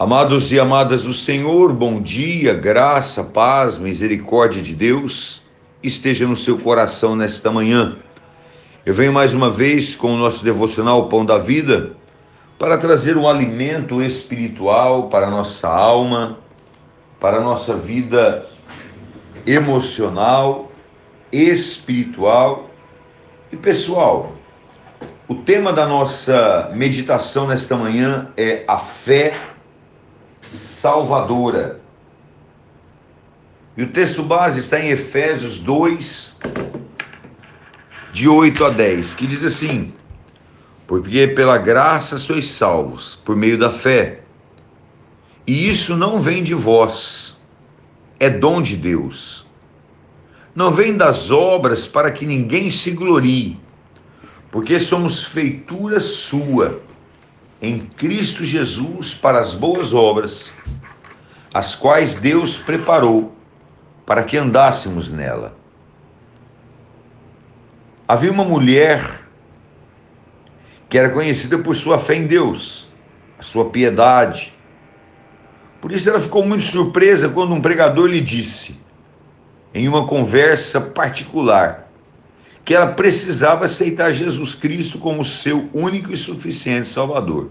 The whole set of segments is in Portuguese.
Amados e amadas do Senhor, bom dia, graça, paz, misericórdia de Deus esteja no seu coração nesta manhã. Eu venho mais uma vez com o nosso devocional Pão da Vida para trazer um alimento espiritual para a nossa alma, para a nossa vida emocional, espiritual e pessoal. O tema da nossa meditação nesta manhã é a fé salvadora. E o texto base está em Efésios 2, de 8 a 10, que diz assim: Porque pela graça sois salvos, por meio da fé. E isso não vem de vós, é dom de Deus. Não vem das obras para que ninguém se glorie, porque somos feitura sua em Cristo Jesus para as boas obras, as quais Deus preparou para que andássemos nela. Havia uma mulher que era conhecida por sua fé em Deus, a sua piedade. Por isso ela ficou muito surpresa quando um pregador lhe disse, em uma conversa particular, que ela precisava aceitar Jesus Cristo como seu único e suficiente Salvador.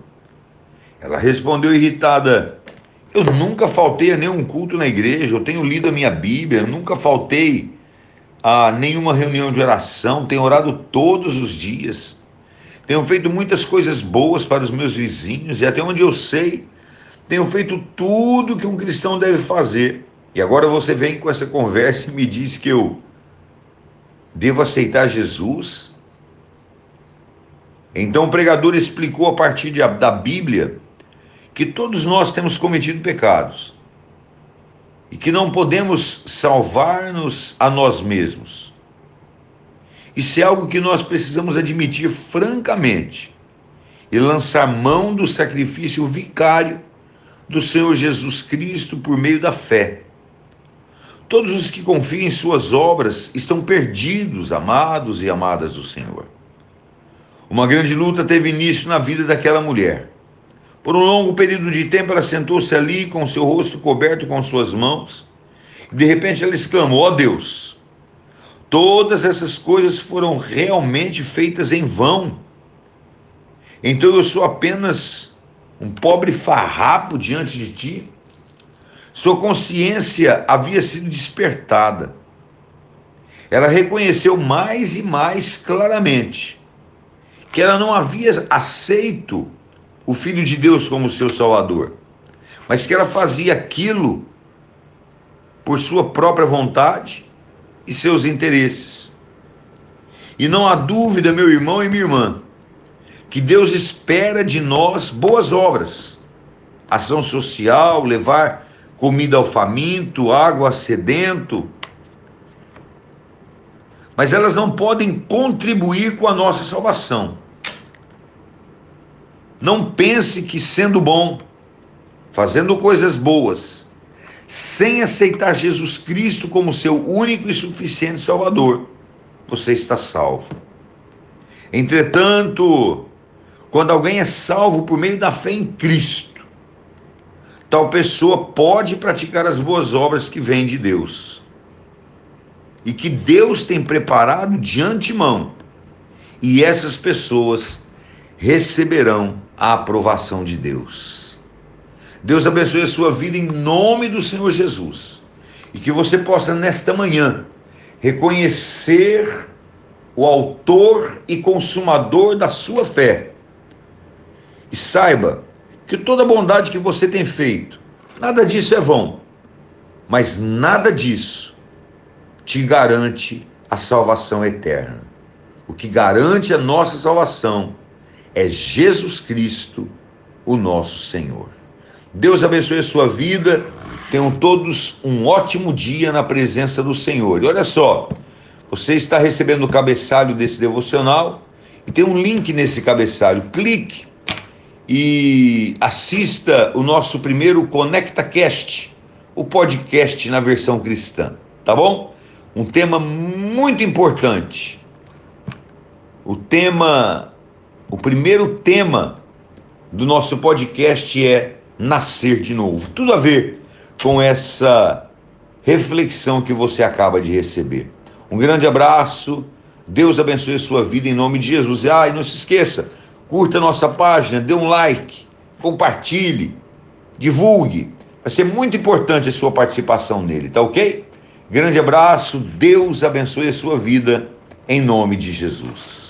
Ela respondeu irritada: Eu nunca faltei a nenhum culto na igreja, eu tenho lido a minha Bíblia, eu nunca faltei a nenhuma reunião de oração, tenho orado todos os dias, tenho feito muitas coisas boas para os meus vizinhos e até onde eu sei, tenho feito tudo que um cristão deve fazer. E agora você vem com essa conversa e me diz que eu Devo aceitar Jesus? Então o pregador explicou a partir de, da Bíblia que todos nós temos cometido pecados e que não podemos salvar-nos a nós mesmos. Isso é algo que nós precisamos admitir francamente e lançar mão do sacrifício vicário do Senhor Jesus Cristo por meio da fé. Todos os que confiam em suas obras estão perdidos, amados e amadas do Senhor. Uma grande luta teve início na vida daquela mulher. Por um longo período de tempo, ela sentou-se ali com seu rosto coberto com suas mãos. E de repente ela exclamou: Ó oh Deus, todas essas coisas foram realmente feitas em vão. Então eu sou apenas um pobre farrapo diante de ti. Sua consciência havia sido despertada. Ela reconheceu mais e mais claramente que ela não havia aceito o Filho de Deus como seu Salvador, mas que ela fazia aquilo por sua própria vontade e seus interesses. E não há dúvida, meu irmão e minha irmã, que Deus espera de nós boas obras, ação social, levar comida ao faminto, água ao sedento. Mas elas não podem contribuir com a nossa salvação. Não pense que sendo bom, fazendo coisas boas, sem aceitar Jesus Cristo como seu único e suficiente Salvador, você está salvo. Entretanto, quando alguém é salvo por meio da fé em Cristo, tal pessoa pode praticar as boas obras que vêm de Deus. E que Deus tem preparado de antemão. E essas pessoas receberão a aprovação de Deus. Deus abençoe a sua vida em nome do Senhor Jesus. E que você possa, nesta manhã, reconhecer o autor e consumador da sua fé. E saiba que toda bondade que você tem feito, nada disso é vão, mas nada disso te garante a salvação eterna. O que garante a nossa salvação é Jesus Cristo, o nosso Senhor. Deus abençoe a sua vida. Tenham todos um ótimo dia na presença do Senhor. E olha só, você está recebendo o cabeçalho desse devocional e tem um link nesse cabeçalho. Clique e assista o nosso primeiro ConectaCast, o podcast na versão cristã, tá bom? Um tema muito importante. O tema, o primeiro tema do nosso podcast é nascer de novo. Tudo a ver com essa reflexão que você acaba de receber. Um grande abraço. Deus abençoe a sua vida em nome de Jesus. Ah, e não se esqueça, curta a nossa página, dê um like, compartilhe, divulgue. Vai ser muito importante a sua participação nele, tá ok? Grande abraço, Deus abençoe a sua vida em nome de Jesus.